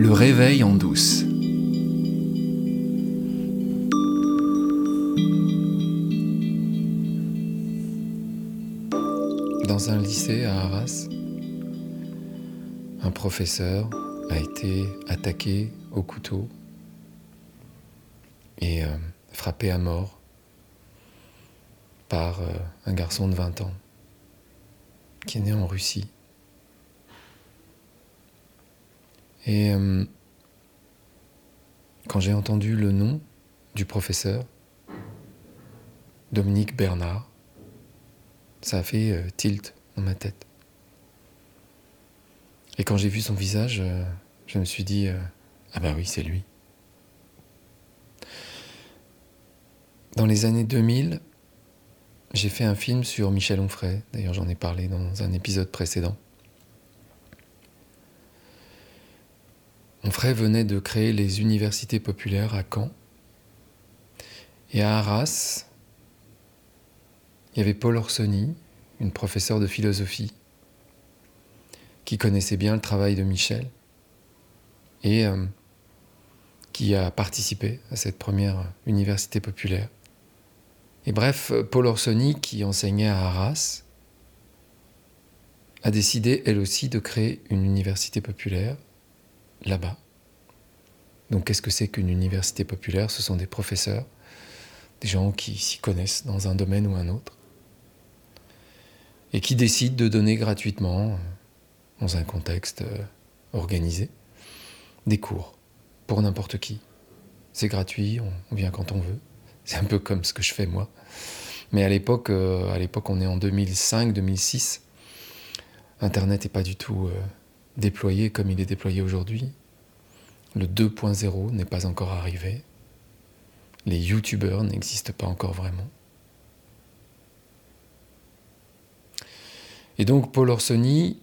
Le réveil en douce. Dans un lycée à Arras, un professeur a été attaqué au couteau et euh, frappé à mort par euh, un garçon de 20 ans qui est né en Russie. Et euh, quand j'ai entendu le nom du professeur, Dominique Bernard, ça a fait euh, tilt dans ma tête. Et quand j'ai vu son visage, euh, je me suis dit, ah bah oui, c'est lui. Dans les années 2000, j'ai fait un film sur Michel Onfray, d'ailleurs j'en ai parlé dans un épisode précédent. Onfray venait de créer les universités populaires à Caen. Et à Arras, il y avait Paul Orsoni, une professeure de philosophie, qui connaissait bien le travail de Michel et euh, qui a participé à cette première université populaire. Et bref, Paul Orsoni, qui enseignait à Arras, a décidé elle aussi de créer une université populaire là-bas. Donc qu'est-ce que c'est qu'une université populaire? Ce sont des professeurs, des gens qui s'y connaissent dans un domaine ou un autre, et qui décident de donner gratuitement, dans un contexte euh, organisé, des cours pour n'importe qui. C'est gratuit, on vient quand on veut. C'est un peu comme ce que je fais moi. Mais à l'époque, euh, on est en 2005-2006. Internet n'est pas du tout euh, déployé comme il est déployé aujourd'hui. Le 2.0 n'est pas encore arrivé. Les youtubeurs n'existent pas encore vraiment. Et donc Paul Orsoni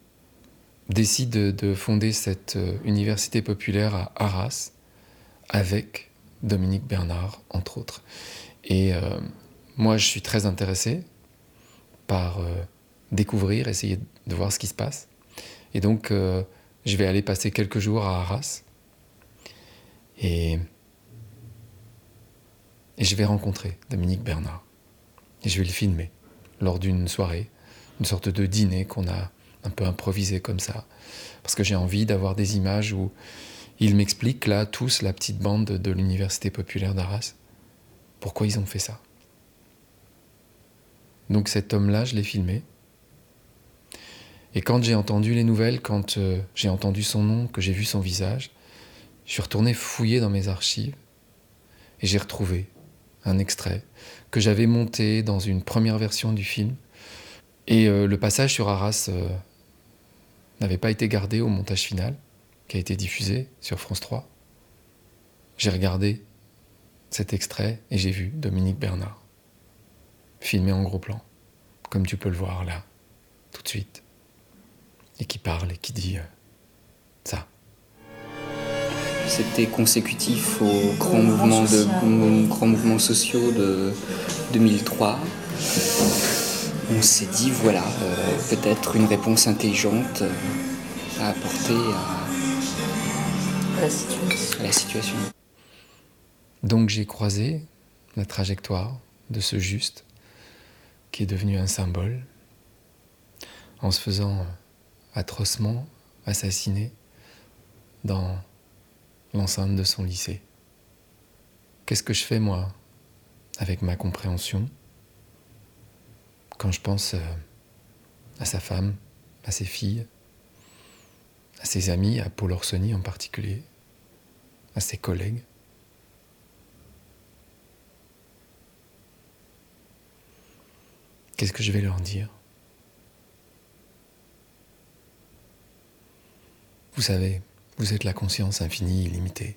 décide de fonder cette euh, université populaire à Arras avec Dominique Bernard, entre autres. Et euh, moi, je suis très intéressé par euh, découvrir, essayer de voir ce qui se passe. Et donc, je vais aller passer quelques jours à Arras et, et je vais rencontrer Dominique Bernard. Et je vais le filmer lors d'une soirée, une sorte de dîner qu'on a un peu improvisé comme ça. Parce que j'ai envie d'avoir des images où il m'explique là, tous, la petite bande de l'Université populaire d'Arras, pourquoi ils ont fait ça. Donc cet homme-là, je l'ai filmé. Et quand j'ai entendu les nouvelles, quand euh, j'ai entendu son nom, que j'ai vu son visage, je suis retourné fouiller dans mes archives et j'ai retrouvé un extrait que j'avais monté dans une première version du film. Et euh, le passage sur Arras euh, n'avait pas été gardé au montage final, qui a été diffusé sur France 3. J'ai regardé cet extrait et j'ai vu Dominique Bernard, filmé en gros plan, comme tu peux le voir là, tout de suite, et qui parle et qui dit euh, ça. C'était consécutif aux grands mouvements, de, grands mouvements sociaux de 2003. On s'est dit, voilà, euh, peut-être une réponse intelligente euh, à apporter à, à la situation. Donc j'ai croisé la trajectoire de ce juste qui est devenu un symbole en se faisant atrocement assassiner dans l'enceinte de son lycée. Qu'est-ce que je fais moi avec ma compréhension quand je pense euh, à sa femme, à ses filles, à ses amis, à Paul Orsoni en particulier, à ses collègues? Qu'est-ce que je vais leur dire? Vous savez, vous êtes la conscience infinie, illimitée.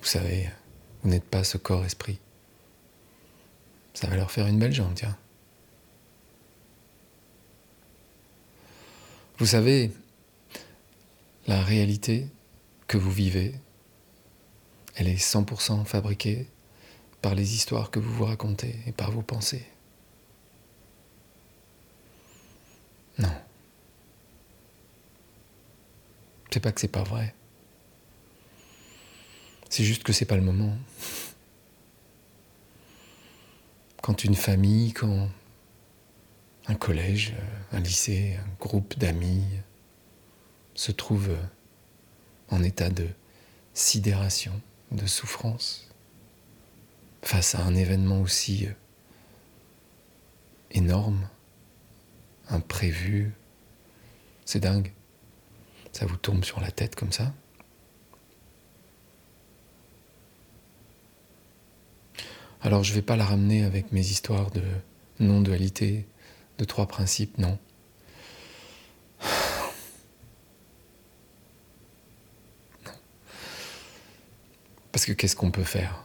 Vous savez, vous n'êtes pas ce corps-esprit. Ça va leur faire une belle jambe, tiens. Vous savez, la réalité que vous vivez, elle est 100% fabriquée par les histoires que vous vous racontez et par vos pensées. Non. C'est pas que c'est pas vrai. C'est juste que c'est pas le moment. Quand une famille, quand un collège, un lycée, un groupe d'amis se trouve en état de sidération, de souffrance, face à un événement aussi énorme, imprévu, c'est dingue. Ça vous tombe sur la tête comme ça. Alors je ne vais pas la ramener avec mes histoires de non-dualité, de trois principes, non. Non. Parce que qu'est-ce qu'on peut faire?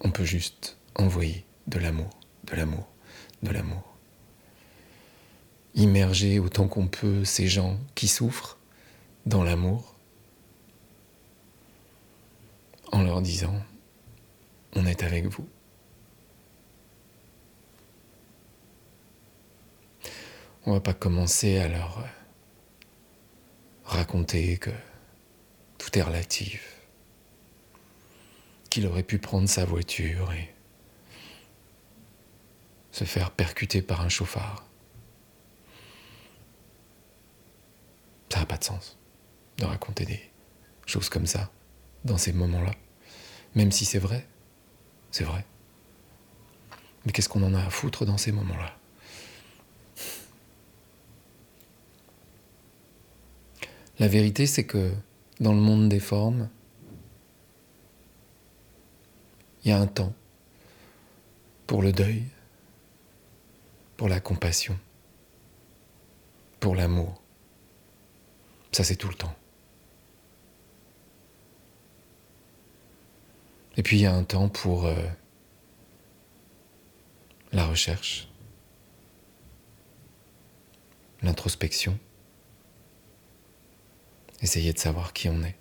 On peut juste envoyer de l'amour, de l'amour, de l'amour immerger autant qu'on peut ces gens qui souffrent dans l'amour en leur disant on est avec vous. On va pas commencer à leur raconter que tout est relatif, qu'il aurait pu prendre sa voiture et se faire percuter par un chauffard. Ça n'a pas de sens de raconter des choses comme ça dans ces moments-là. Même si c'est vrai, c'est vrai. Mais qu'est-ce qu'on en a à foutre dans ces moments-là? La vérité, c'est que dans le monde des formes, il y a un temps pour le deuil, pour la compassion, pour l'amour. Ça, c'est tout le temps. Et puis il y a un temps pour euh, la recherche, l'introspection, essayer de savoir qui on est.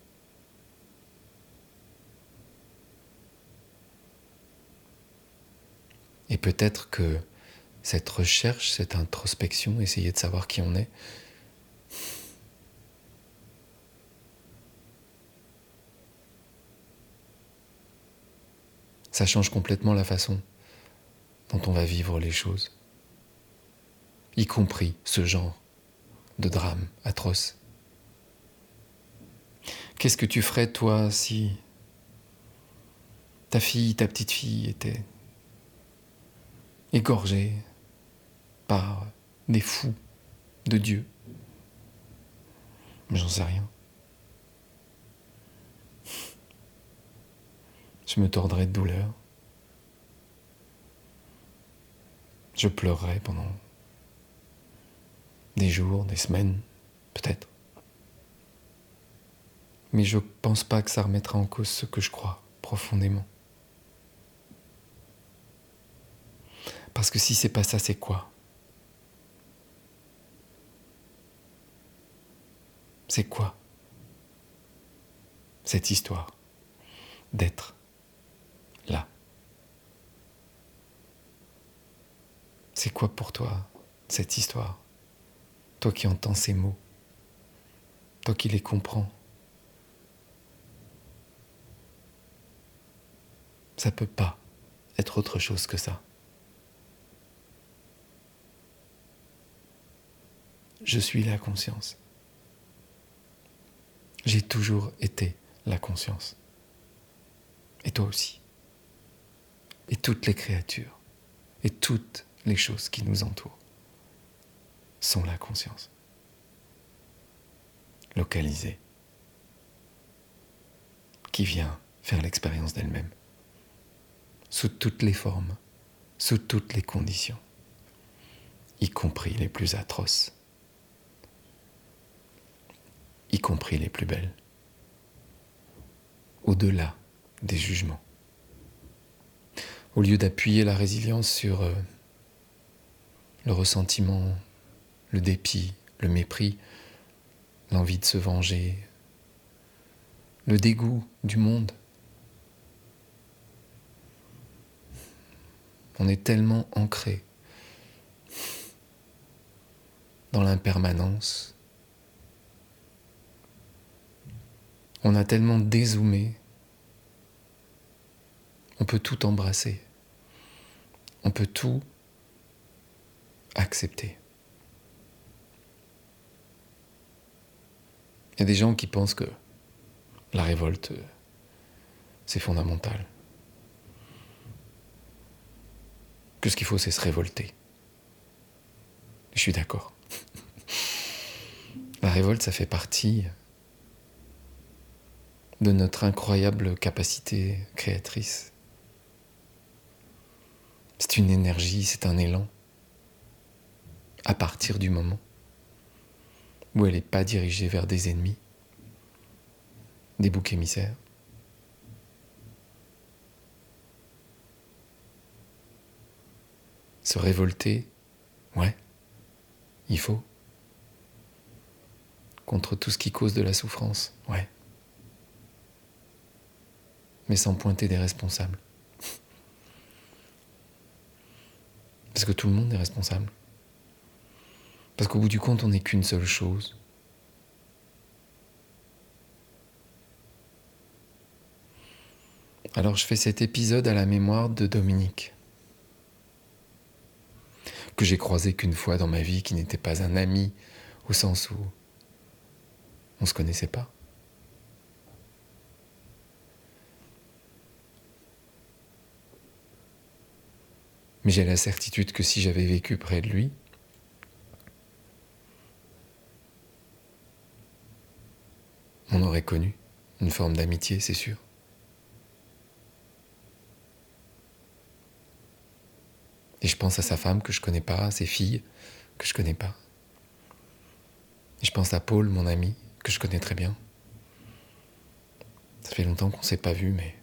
Et peut-être que cette recherche, cette introspection, essayer de savoir qui on est, ça change complètement la façon dont on va vivre les choses, y compris ce genre de drame atroce. Qu'est-ce que tu ferais toi si ta fille, ta petite fille était égorgée par des fous de Dieu? J'en sais rien. Je me tordrais de douleur. Je pleurerais pendant des jours, des semaines, peut-être. Mais je pense pas que ça remettra en cause ce que je crois profondément. Parce que si c'est pas ça, c'est quoi? C'est quoi? Cette histoire d'être là. C'est quoi pour toi cette histoire? Toi qui entends ces mots, toi qui les comprends. Ça peut pas être autre chose que ça. Je suis la conscience. J'ai toujours été la conscience. Et toi aussi et toutes les créatures et toutes les choses qui nous entourent sont la conscience, localisée, qui vient faire l'expérience d'elle-même, sous toutes les formes, sous toutes les conditions, y compris les plus atroces, y compris les plus belles, au-delà des jugements au lieu d'appuyer la résilience sur euh, le ressentiment, le dépit, le mépris, l'envie de se venger, le dégoût du monde. On est tellement ancré dans l'impermanence. On a tellement dézoomé. On peut tout embrasser. On peut tout accepter. Il y a des gens qui pensent que la révolte, c'est fondamental. Que ce qu'il faut, c'est se révolter. Je suis d'accord. La révolte, ça fait partie de notre incroyable capacité créatrice. C'est une énergie, c'est un élan. À partir du moment où elle n'est pas dirigée vers des ennemis, des boucs émissaires. Se révolter, ouais, il faut. Contre tout ce qui cause de la souffrance, ouais. Mais sans pointer des responsables. Parce que tout le monde est responsable. Parce qu'au bout du compte, on n'est qu'une seule chose. Alors je fais cet épisode à la mémoire de Dominique, que j'ai croisé qu'une fois dans ma vie, qui n'était pas un ami, au sens où on ne se connaissait pas. Mais j'ai la certitude que si j'avais vécu près de lui, on aurait connu une forme d'amitié, c'est sûr. Et je pense à sa femme que je connais pas, à ses filles que je connais pas. Et je pense à Paul, mon ami, que je connais très bien. Ça fait longtemps qu'on s'est pas vu, mais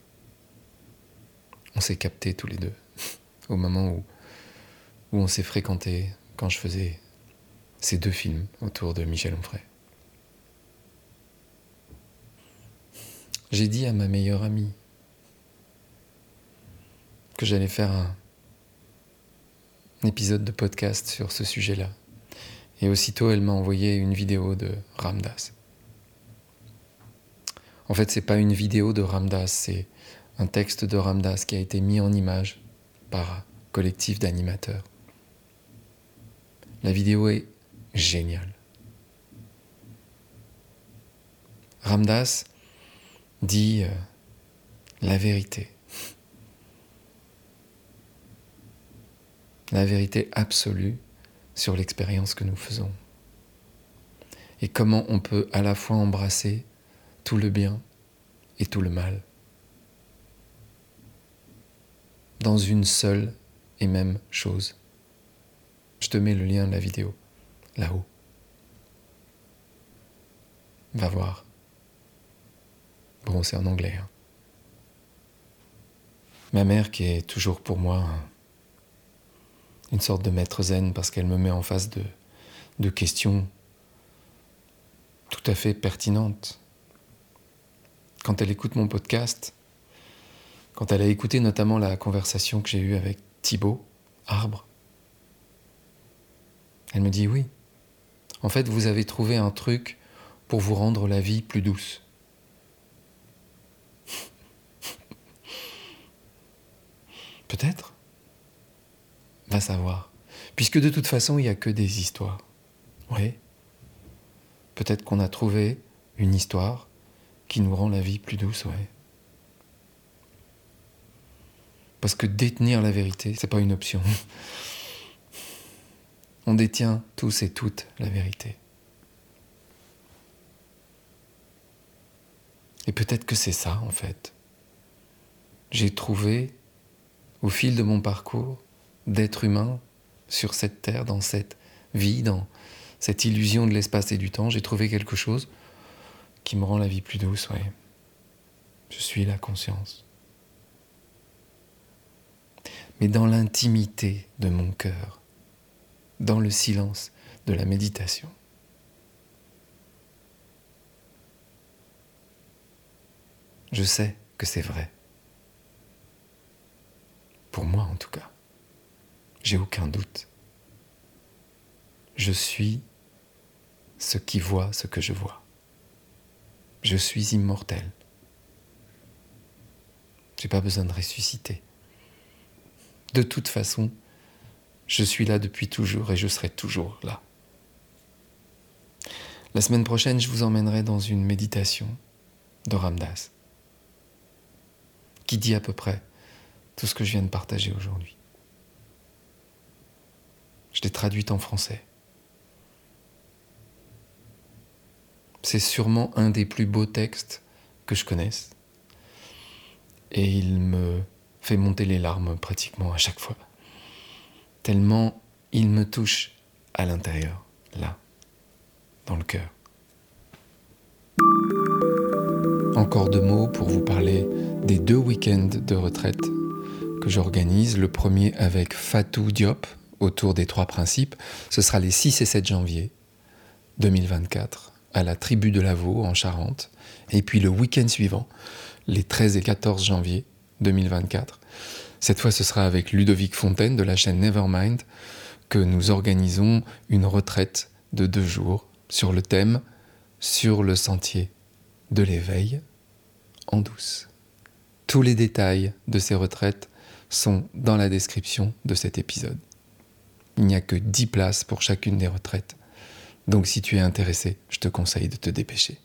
on s'est captés tous les deux au moment où, on s'est fréquenté quand je faisais ces deux films autour de Michel Onfray. J'ai dit à ma meilleure amie que j'allais faire un, épisode de podcast sur ce sujet-là. Et aussitôt, elle m'a envoyé une vidéo de Ramdas. En fait, c'est pas une vidéo de Ramdas, c'est un texte de Ramdas qui a été mis en image collectif d'animateurs. La vidéo est géniale. Ramdas dit euh, la vérité. la vérité absolue sur l'expérience que nous faisons. Et comment on peut à la fois embrasser tout le bien et tout le mal dans une seule et même chose. Je te mets le lien de la vidéo là-haut. Va voir. Bon, c'est en anglais. Hein. Ma mère qui est toujours pour moi une sorte de maître zen parce qu'elle me met en face de questions tout à fait pertinentes. Quand elle écoute mon podcast, quand elle a écouté notamment la conversation que j'ai eue avec Thibaut, arbre, elle me dit oui. En fait, vous avez trouvé un truc pour vous rendre la vie plus douce. Peut-être Va savoir. Puisque de toute façon, il n'y a que des histoires. Oui. Peut-être qu'on a trouvé une histoire qui nous rend la vie plus douce, ouais. Parce que détenir la vérité, c'est pas une option. On détient tous et toutes la vérité. Et peut-être que c'est ça, en fait. J'ai trouvé, au fil de mon parcours, d'être humain sur cette terre, dans cette vie, dans cette illusion de l'espace et du temps, j'ai trouvé quelque chose qui me rend la vie plus douce, ouais. Je suis la conscience. Mais dans l'intimité de mon cœur, dans le silence de la méditation. Je sais que c'est vrai. Pour moi en tout cas. J'ai aucun doute. Je suis ce qui voit ce que je vois. Je suis immortel. J'ai pas besoin de ressusciter. De toute façon, je suis là depuis toujours et je serai toujours là. La semaine prochaine, je vous emmènerai dans une méditation de Ramdas qui dit à peu près tout ce que je viens de partager aujourd'hui. Je l'ai traduite en français. C'est sûrement un des plus beaux textes que je connaisse. Et il me fait monter les larmes pratiquement à chaque fois. Tellement il me touche à l'intérieur, là, dans le cœur. Encore deux mots pour vous parler des deux week-ends de retraite que j'organise. Le premier avec Fatou Diop autour des trois principes. Ce sera les 6 et 7 janvier 2024 à la tribu de Lavaux en Charente. Et puis le week-end suivant, les 13 et 14 janvier 2024. Cette fois, ce sera avec Ludovic Fontaine de la chaîne Nevermind que nous organisons une retraite de deux jours sur le thème Sur le sentier de l'éveil en douce. Tous les détails de ces retraites sont dans la description de cet épisode. Il n'y a que 10 places pour chacune des retraites. Donc si tu es intéressé, je te conseille de te dépêcher.